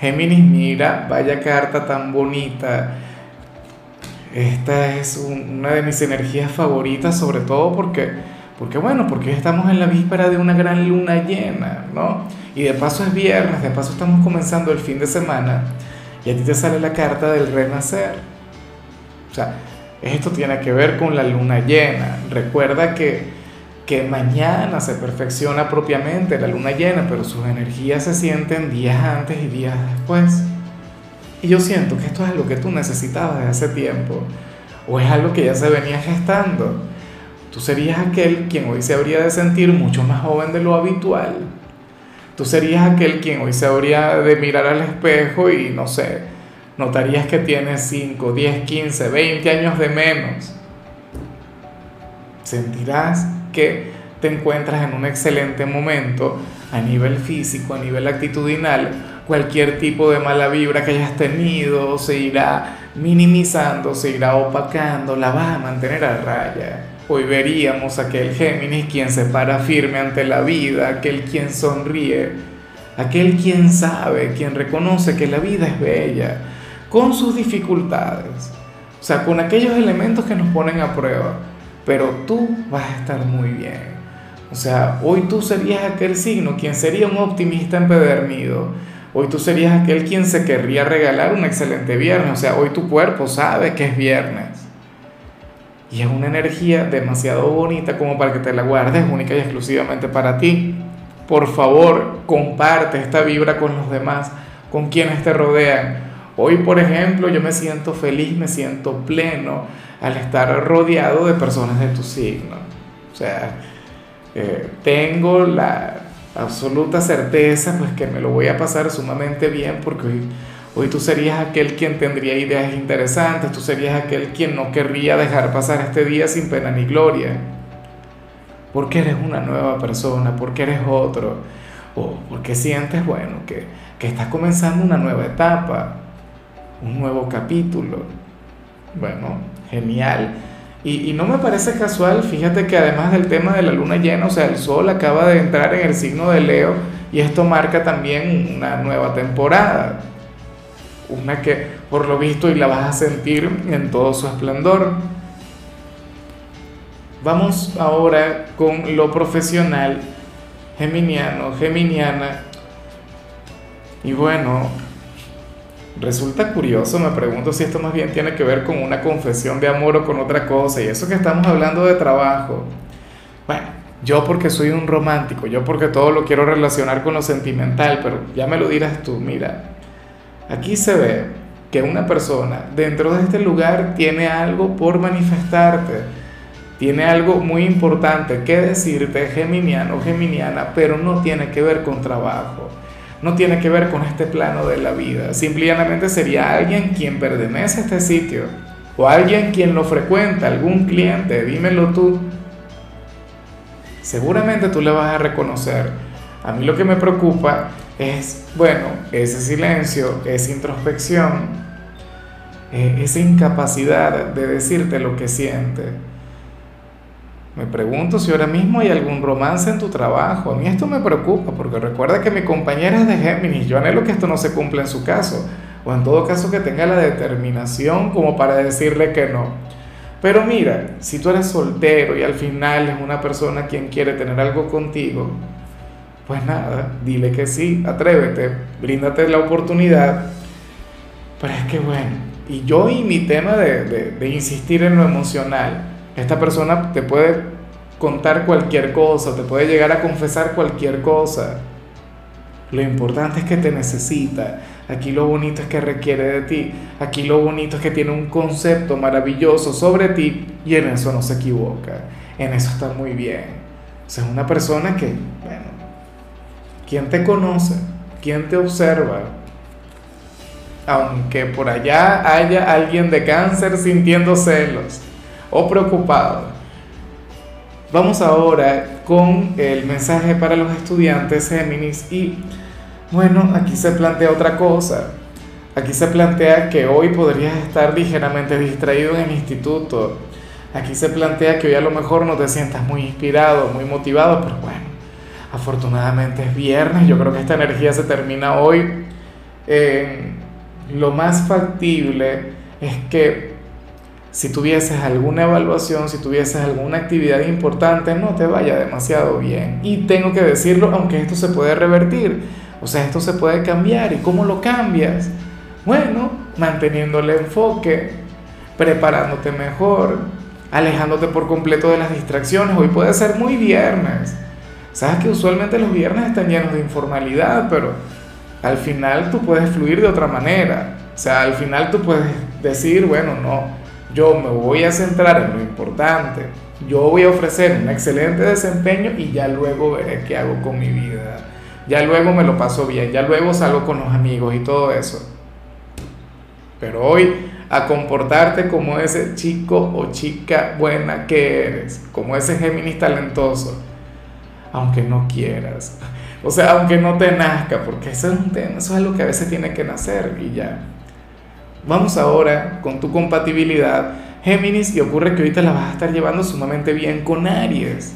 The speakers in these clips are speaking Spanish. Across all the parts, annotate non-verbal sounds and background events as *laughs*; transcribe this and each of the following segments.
Géminis, mira, vaya carta tan bonita. Esta es una de mis energías favoritas, sobre todo porque, porque, bueno, porque estamos en la víspera de una gran luna llena, ¿no? Y de paso es viernes, de paso estamos comenzando el fin de semana y a ti te sale la carta del renacer. O sea, esto tiene que ver con la luna llena. Recuerda que que mañana se perfecciona propiamente la luna llena, pero sus energías se sienten días antes y días después. Y yo siento que esto es algo que tú necesitabas desde hace tiempo, o es algo que ya se venía gestando. Tú serías aquel quien hoy se habría de sentir mucho más joven de lo habitual. Tú serías aquel quien hoy se habría de mirar al espejo y no sé, notarías que tienes 5, 10, 15, 20 años de menos. Sentirás que te encuentras en un excelente momento a nivel físico, a nivel actitudinal, cualquier tipo de mala vibra que hayas tenido se irá minimizando, se irá opacando, la vas a mantener a raya. Hoy veríamos aquel Géminis quien se para firme ante la vida, aquel quien sonríe, aquel quien sabe, quien reconoce que la vida es bella, con sus dificultades, o sea, con aquellos elementos que nos ponen a prueba pero tú vas a estar muy bien. O sea, hoy tú serías aquel signo quien sería un optimista empedernido. Hoy tú serías aquel quien se querría regalar un excelente viernes. O sea, hoy tu cuerpo sabe que es viernes. Y es una energía demasiado bonita como para que te la guardes única y exclusivamente para ti. Por favor, comparte esta vibra con los demás, con quienes te rodean. Hoy, por ejemplo, yo me siento feliz, me siento pleno al estar rodeado de personas de tu signo. O sea, eh, tengo la absoluta certeza pues que me lo voy a pasar sumamente bien porque hoy, hoy tú serías aquel quien tendría ideas interesantes, tú serías aquel quien no querría dejar pasar este día sin pena ni gloria. Porque eres una nueva persona, porque eres otro, o porque sientes, bueno, que, que estás comenzando una nueva etapa, un nuevo capítulo. Bueno, genial. Y, no me parece casual, fíjate que además del tema de la luna llena, o sea, el sol acaba de entrar en el signo de Leo y esto marca también una nueva temporada. Una que por lo visto y la vas a sentir en todo su esplendor. Vamos ahora con lo profesional, geminiano, geminiana. Y bueno, Resulta curioso, me pregunto si esto más bien tiene que ver con una confesión de amor o con otra cosa, y eso que estamos hablando de trabajo. Bueno, yo porque soy un romántico, yo porque todo lo quiero relacionar con lo sentimental, pero ya me lo dirás tú, mira, aquí se ve que una persona dentro de este lugar tiene algo por manifestarte, tiene algo muy importante que decirte, geminiano, geminiana, pero no tiene que ver con trabajo no tiene que ver con este plano de la vida. Simplemente sería alguien quien pertenece a este sitio o alguien quien lo frecuenta, algún cliente, dímelo tú. Seguramente tú le vas a reconocer. A mí lo que me preocupa es, bueno, ese silencio, esa introspección, eh, esa incapacidad de decirte lo que siente. Me pregunto si ahora mismo hay algún romance en tu trabajo. A mí esto me preocupa porque recuerda que mi compañera es de Géminis. Yo anhelo que esto no se cumpla en su caso. O en todo caso que tenga la determinación como para decirle que no. Pero mira, si tú eres soltero y al final es una persona quien quiere tener algo contigo, pues nada, dile que sí, atrévete, bríndate la oportunidad. Pero es que bueno, y yo y mi tema de, de, de insistir en lo emocional, esta persona te puede contar cualquier cosa, te puede llegar a confesar cualquier cosa. Lo importante es que te necesita. Aquí lo bonito es que requiere de ti. Aquí lo bonito es que tiene un concepto maravilloso sobre ti y en eso no se equivoca. En eso está muy bien. O sea, es una persona que, bueno, ¿quién te conoce? ¿Quién te observa? aunque por allá haya alguien de cáncer sintiendo celos o preocupado. Vamos ahora con el mensaje para los estudiantes Géminis y bueno, aquí se plantea otra cosa. Aquí se plantea que hoy podrías estar ligeramente distraído en el instituto. Aquí se plantea que hoy a lo mejor no te sientas muy inspirado, muy motivado, pero bueno, afortunadamente es viernes. Yo creo que esta energía se termina hoy. Eh, lo más factible es que si tuvieses alguna evaluación, si tuvieses alguna actividad importante, no te vaya demasiado bien. Y tengo que decirlo, aunque esto se puede revertir, o sea, esto se puede cambiar. ¿Y cómo lo cambias? Bueno, manteniendo el enfoque, preparándote mejor, alejándote por completo de las distracciones. Hoy puede ser muy viernes. Sabes que usualmente los viernes están llenos de informalidad, pero al final tú puedes fluir de otra manera. O sea, al final tú puedes decir, bueno, no, yo me voy a centrar en lo importante. Yo voy a ofrecer un excelente desempeño y ya luego veré qué hago con mi vida. Ya luego me lo paso bien, ya luego salgo con los amigos y todo eso. Pero hoy a comportarte como ese chico o chica buena que eres, como ese Géminis talentoso, aunque no quieras. O sea, aunque no te nazca, porque eso es un tema, eso es algo que a veces tiene que nacer y ya. Vamos ahora con tu compatibilidad, Géminis, y ocurre que ahorita la vas a estar llevando sumamente bien con Aries.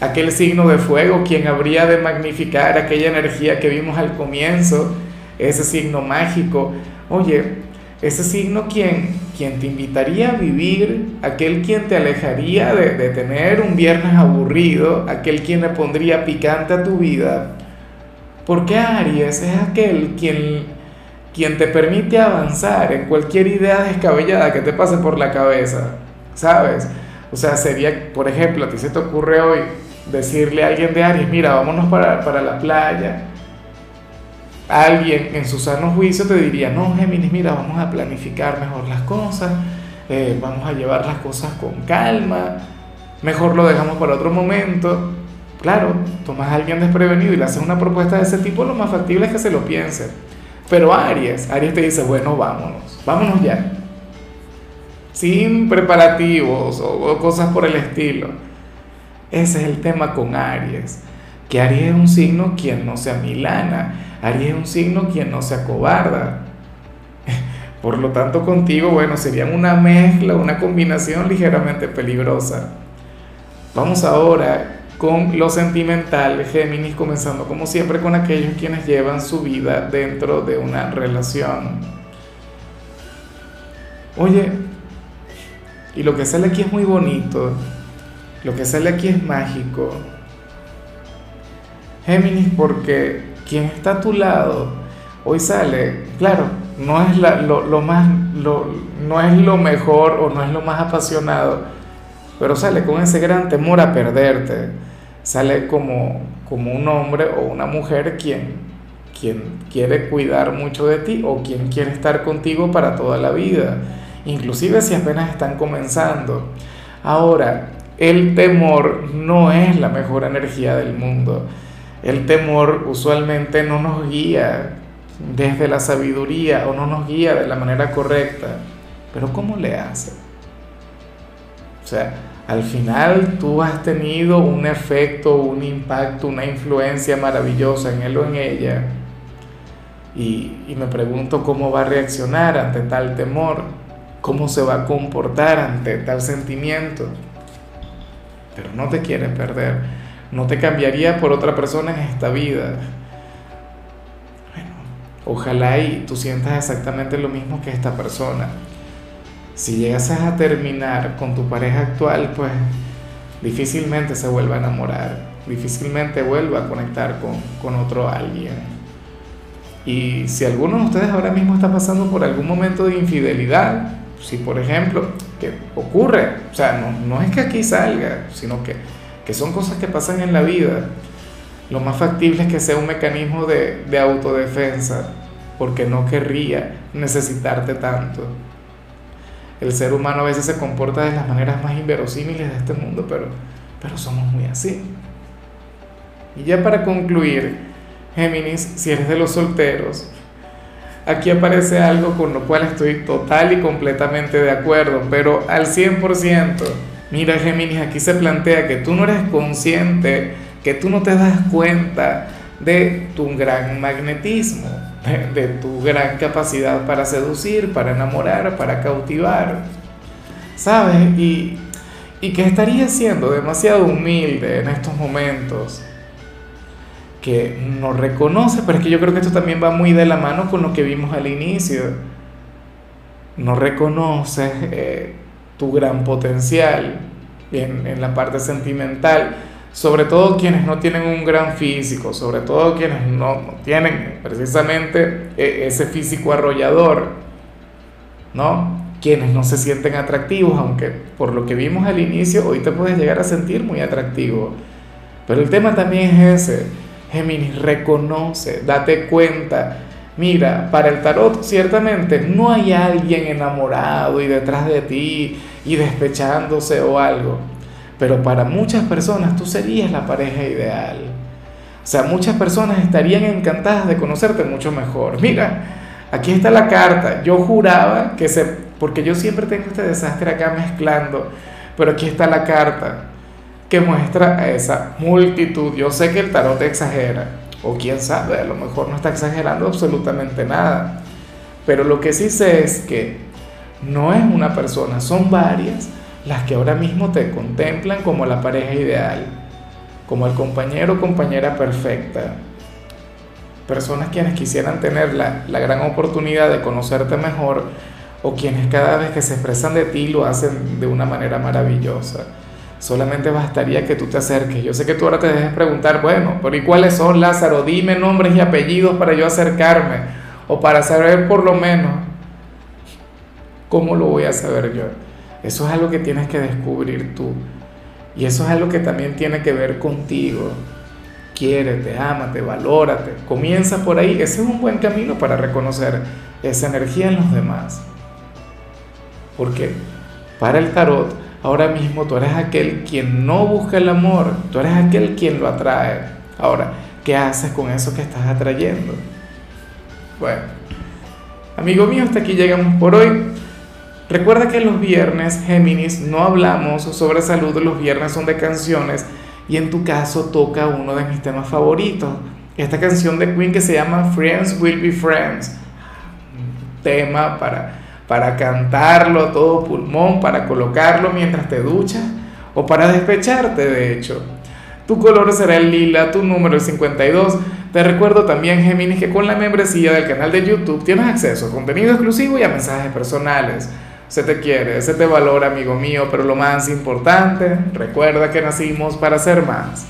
Aquel signo de fuego, quien habría de magnificar aquella energía que vimos al comienzo, ese signo mágico. Oye, ese signo quien, quien te invitaría a vivir, aquel quien te alejaría de, de, tener un viernes aburrido, aquel quien le pondría picante a tu vida. Porque Aries es aquel quien, quien te permite avanzar en cualquier idea descabellada que te pase por la cabeza, ¿sabes? O sea, sería, por ejemplo, a ti se te ocurre hoy decirle a alguien de Aries, mira, vámonos para, para la playa alguien en su sano juicio te diría, no, Géminis, mira, vamos a planificar mejor las cosas, eh, vamos a llevar las cosas con calma, mejor lo dejamos para otro momento. Claro, tomas a alguien desprevenido y le haces una propuesta de ese tipo, lo más factible es que se lo piense. Pero Aries, Aries te dice, bueno, vámonos, vámonos ya. Sin preparativos o, cosas por el estilo. Ese es el tema con Aries. Que Aries es un signo quien no se amilana Aries es un signo quien no se acobarda. *laughs* Por lo tanto, contigo, bueno, serían una mezcla, una combinación ligeramente peligrosa. Vamos ahora con lo sentimental, Géminis, comenzando como siempre con aquellos quienes llevan su vida dentro de una relación. Oye, y lo que sale aquí es muy bonito, lo que sale aquí es mágico. Géminis, porque quien está a tu lado hoy sale, claro, no es lo, más, no es lo mejor o no es lo más apasionado, pero sale con ese gran temor a perderte, sale como, como un hombre o una mujer quien, quien quiere cuidar mucho de ti o quien quiere estar contigo para toda la vida, inclusive si apenas están comenzando. Ahora, el temor no es la mejor energía del mundo. El temor usualmente no nos guía desde la sabiduría o no nos guía de la manera correcta. Pero ¿cómo le hace? O sea, al final tú has tenido un efecto, un impacto, una influencia maravillosa en él o en ella. Y, me pregunto cómo va a reaccionar ante tal temor, cómo se va a comportar ante tal sentimiento. Pero no te quiere perder no te cambiaría por otra persona en esta vida. Bueno, ojalá y tú sientas exactamente lo mismo que esta persona. Si llegases a terminar con tu pareja actual, pues difícilmente se vuelva a enamorar, difícilmente vuelva a conectar con, con otro alguien. Y si alguno de ustedes ahora mismo está pasando por algún momento de infidelidad, si por ejemplo, que ocurre, o sea, no, no es que aquí salga, sino que que son cosas que pasan en la vida, lo más factible es que sea un mecanismo de, de autodefensa, porque no querría necesitarte tanto. El ser humano a veces se comporta de las maneras más inverosímiles de este mundo, pero, pero somos muy así. Y ya para concluir, Géminis, si eres de los solteros, aquí aparece algo con lo cual estoy total y completamente de acuerdo, pero al 100%. Mira, Géminis, aquí se plantea que tú no eres consciente, que tú no te das cuenta de tu gran magnetismo, de, tu gran capacidad para seducir, para enamorar, para cautivar. ¿Sabes? Y, y que estarías siendo demasiado humilde en estos momentos que no reconoce, pero es que yo creo que esto también va muy de la mano con lo que vimos al inicio. No reconoce eh, tu gran potencial en, en la parte sentimental, sobre todo quienes no tienen un gran físico, sobre todo quienes no, no tienen precisamente eh, ese físico arrollador, ¿no? Quienes no se sienten atractivos, aunque por lo que vimos al inicio, hoy te puedes llegar a sentir muy atractivo. Pero el tema también es ese Géminis, reconoce, date cuenta. Mira, para el tarot ciertamente no hay alguien enamorado y detrás de ti y despechándose o algo, pero para muchas personas tú serías la pareja ideal. O sea, muchas personas estarían encantadas de conocerte mucho mejor. Mira, aquí está la carta. Yo juraba que se... porque yo siempre tengo este desastre acá mezclando, pero aquí está la carta que muestra esa multitud. Yo sé que el tarot exagera, o quién sabe, a lo mejor no está exagerando absolutamente nada, pero lo que sí sé es que no es una persona, son varias las que ahora mismo te contemplan como la pareja ideal, como el compañero o compañera perfecta. Personas quienes quisieran tener la, la gran oportunidad de conocerte mejor o quienes cada vez que se expresan de ti lo hacen de una manera maravillosa. Solamente bastaría que tú te acerques. Yo sé que tú ahora te dejes preguntar, bueno, pero ¿y cuáles son, Lázaro? Dime nombres y apellidos para yo acercarme. O para saber por lo menos cómo lo voy a saber yo. Eso es algo que tienes que descubrir tú. Y eso es algo que también tiene que ver contigo. Quiérete, ámate, valórate. Comienza por ahí. Ese es un buen camino para reconocer esa energía en los demás. Porque para el tarot, Ahora mismo tú eres aquel quien no busca el amor, tú eres aquel quien lo atrae. Ahora, ¿qué haces con eso que estás atrayendo? Bueno, amigo mío, hasta aquí llegamos por hoy. Recuerda que los viernes, Géminis, no hablamos sobre salud, los viernes son de canciones y en tu caso toca uno de mis temas favoritos. Esta canción de Queen que se llama Friends Will Be Friends. Tema para para cantarlo a todo pulmón, para colocarlo mientras te duchas o para despecharte, de hecho. Tu color será el lila, tu número es 52. Te recuerdo también, Géminis, que con la membresía del canal de YouTube tienes acceso a contenido exclusivo y a mensajes personales. Se te quiere, se te valora, amigo mío, pero lo más importante, recuerda que nacimos para ser más.